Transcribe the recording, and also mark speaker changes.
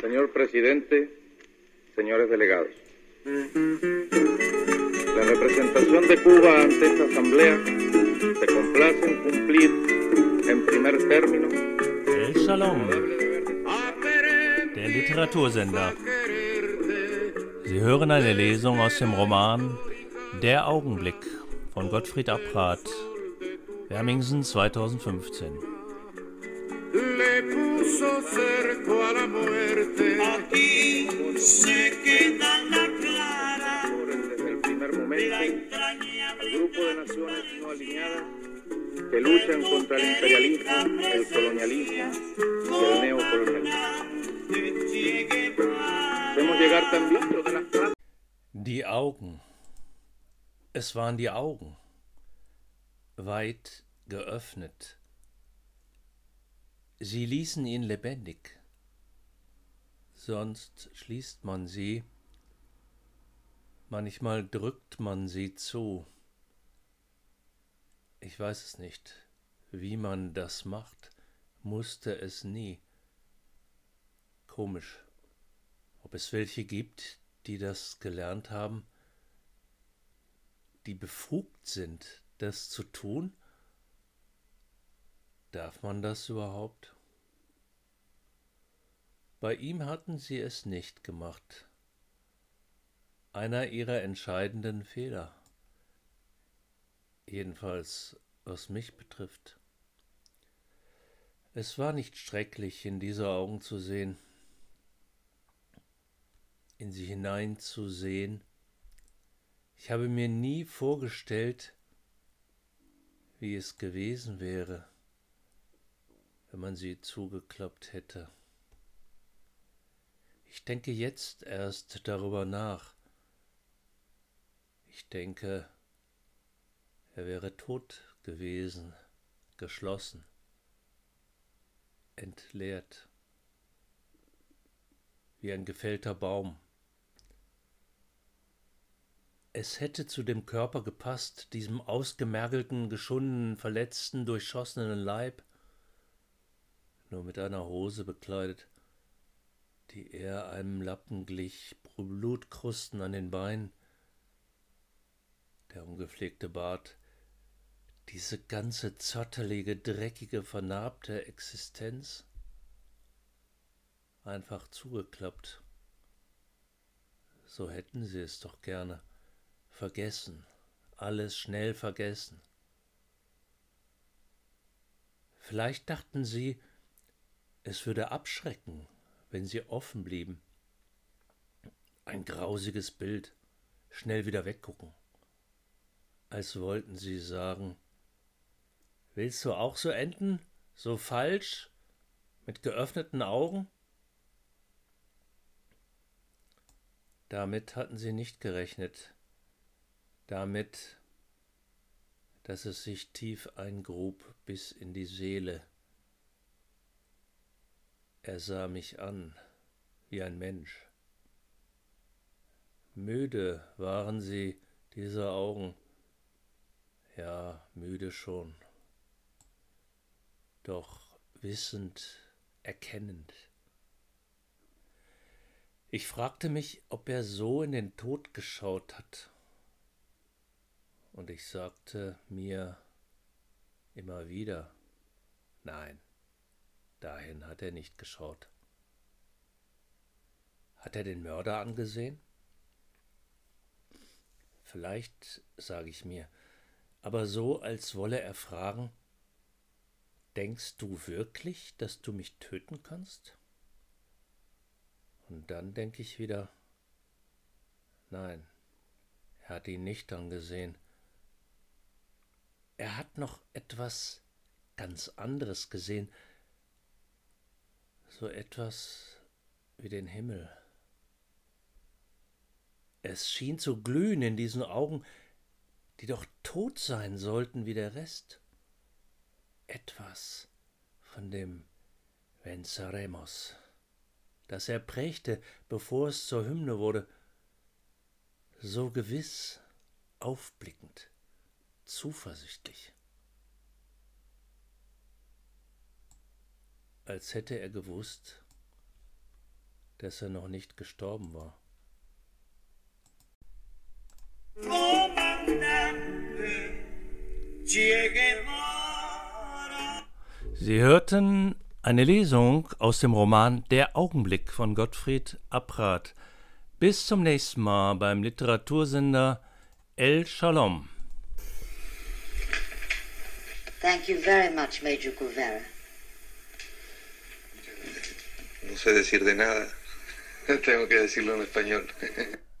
Speaker 1: Señor presidente, señores delegados. La representación de Cuba ante esta asamblea se complace en cumplir en primer término
Speaker 2: El Shalom, der Literatursender. Sie hören eine Lesung aus dem Roman Der Augenblick von Gottfried Abrat, Wermingsen 2015.
Speaker 1: luchan contra el imperialismo, el colonialismo y el neocolonialismo. Hacemos llegar también
Speaker 2: Die Augen. Es waren die Augen. Weit geöffnet. Sie ließen ihn lebendig. Sonst schließt man sie. Manchmal drückt man sie zu. Ich weiß es nicht, wie man das macht, musste es nie. Komisch. Ob es welche gibt, die das gelernt haben, die befugt sind, das zu tun? Darf man das überhaupt? Bei ihm hatten sie es nicht gemacht. Einer ihrer entscheidenden Fehler. Jedenfalls, was mich betrifft. Es war nicht schrecklich, in diese Augen zu sehen, in sie hineinzusehen. Ich habe mir nie vorgestellt, wie es gewesen wäre, wenn man sie zugeklappt hätte. Ich denke jetzt erst darüber nach. Ich denke, er wäre tot gewesen, geschlossen, entleert, wie ein gefällter Baum. Es hätte zu dem Körper gepasst, diesem ausgemergelten, geschundenen, verletzten, durchschossenen Leib, nur mit einer Hose bekleidet, die eher einem Lappen glich, Blutkrusten an den Beinen, der ungepflegte Bart, diese ganze zottelige, dreckige, vernarbte Existenz, einfach zugeklappt. So hätten sie es doch gerne vergessen, alles schnell vergessen. Vielleicht dachten sie, es würde abschrecken, wenn sie offen blieben. Ein grausiges Bild, schnell wieder weggucken. Als wollten sie sagen, willst du auch so enden, so falsch, mit geöffneten Augen? Damit hatten sie nicht gerechnet, damit, dass es sich tief eingrub bis in die Seele. Er sah mich an wie ein Mensch. Müde waren sie, diese Augen. Ja, müde schon. Doch wissend, erkennend. Ich fragte mich, ob er so in den Tod geschaut hat. Und ich sagte mir immer wieder, nein, dahin hat er nicht geschaut. Hat er den Mörder angesehen? Vielleicht, sage ich mir, aber so, als wolle er fragen, denkst du wirklich, dass du mich töten kannst? Und dann denke ich wieder, nein, er hat ihn nicht angesehen. Er hat noch etwas ganz anderes gesehen, so etwas wie den Himmel. Es schien zu glühen in diesen Augen, die doch tot sein sollten wie der Rest. Etwas von dem Venceremos, das er prägte, bevor es zur Hymne wurde, so gewiss, aufblickend, zuversichtlich. Als hätte er gewusst, dass er noch nicht gestorben war.
Speaker 3: Guevara.
Speaker 2: Sie hörten eine Lesung aus dem Roman Der Augenblick von Gottfried Abrath. Bis zum nächsten Mal beim Literatursender El Shalom.
Speaker 4: Thank you very much, Major Guevara.
Speaker 5: No sé decir de nada. Tengo que decirlo en español.